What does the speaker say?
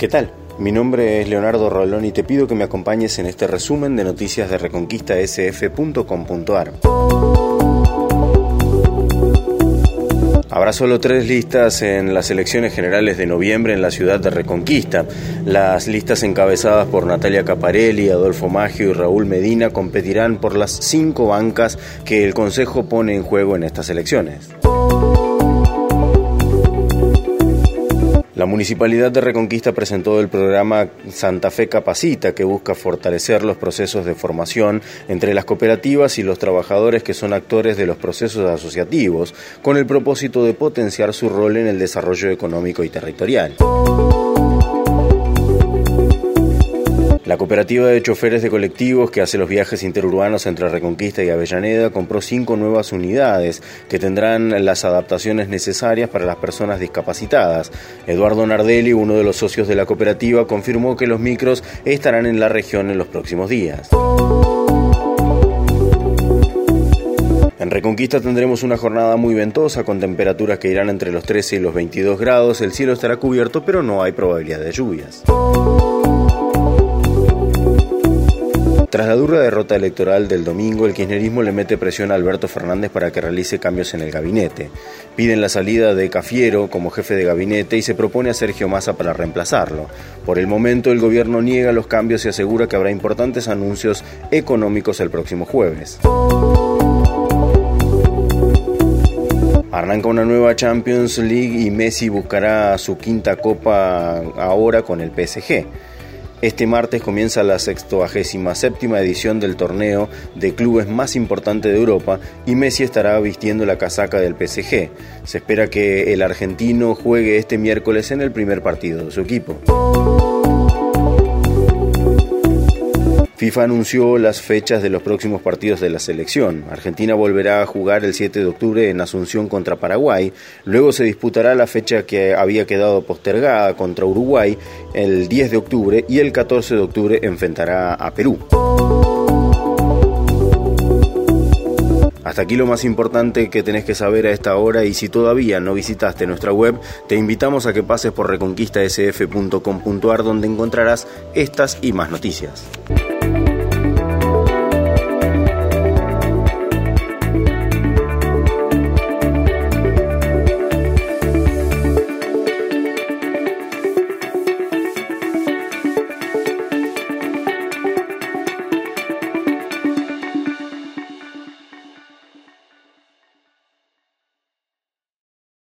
¿Qué tal? Mi nombre es Leonardo Rolón y te pido que me acompañes en este resumen de noticias de reconquistasf.com.ar. Habrá solo tres listas en las elecciones generales de noviembre en la ciudad de Reconquista. Las listas encabezadas por Natalia Caparelli, Adolfo Maggio y Raúl Medina competirán por las cinco bancas que el Consejo pone en juego en estas elecciones. La Municipalidad de Reconquista presentó el programa Santa Fe Capacita, que busca fortalecer los procesos de formación entre las cooperativas y los trabajadores que son actores de los procesos asociativos, con el propósito de potenciar su rol en el desarrollo económico y territorial. La cooperativa de choferes de colectivos que hace los viajes interurbanos entre Reconquista y Avellaneda compró cinco nuevas unidades que tendrán las adaptaciones necesarias para las personas discapacitadas. Eduardo Nardelli, uno de los socios de la cooperativa, confirmó que los micros estarán en la región en los próximos días. En Reconquista tendremos una jornada muy ventosa con temperaturas que irán entre los 13 y los 22 grados. El cielo estará cubierto, pero no hay probabilidad de lluvias. Tras la dura derrota electoral del domingo, el kirchnerismo le mete presión a Alberto Fernández para que realice cambios en el gabinete. Piden la salida de Cafiero como jefe de gabinete y se propone a Sergio Massa para reemplazarlo. Por el momento, el gobierno niega los cambios y asegura que habrá importantes anuncios económicos el próximo jueves. Arranca una nueva Champions League y Messi buscará su quinta copa ahora con el PSG. Este martes comienza la 67 edición del torneo de clubes más importante de Europa y Messi estará vistiendo la casaca del PSG. Se espera que el argentino juegue este miércoles en el primer partido de su equipo. FIFA anunció las fechas de los próximos partidos de la selección. Argentina volverá a jugar el 7 de octubre en Asunción contra Paraguay. Luego se disputará la fecha que había quedado postergada contra Uruguay el 10 de octubre y el 14 de octubre enfrentará a Perú. Hasta aquí lo más importante que tenés que saber a esta hora y si todavía no visitaste nuestra web, te invitamos a que pases por reconquistasf.com.ar donde encontrarás estas y más noticias.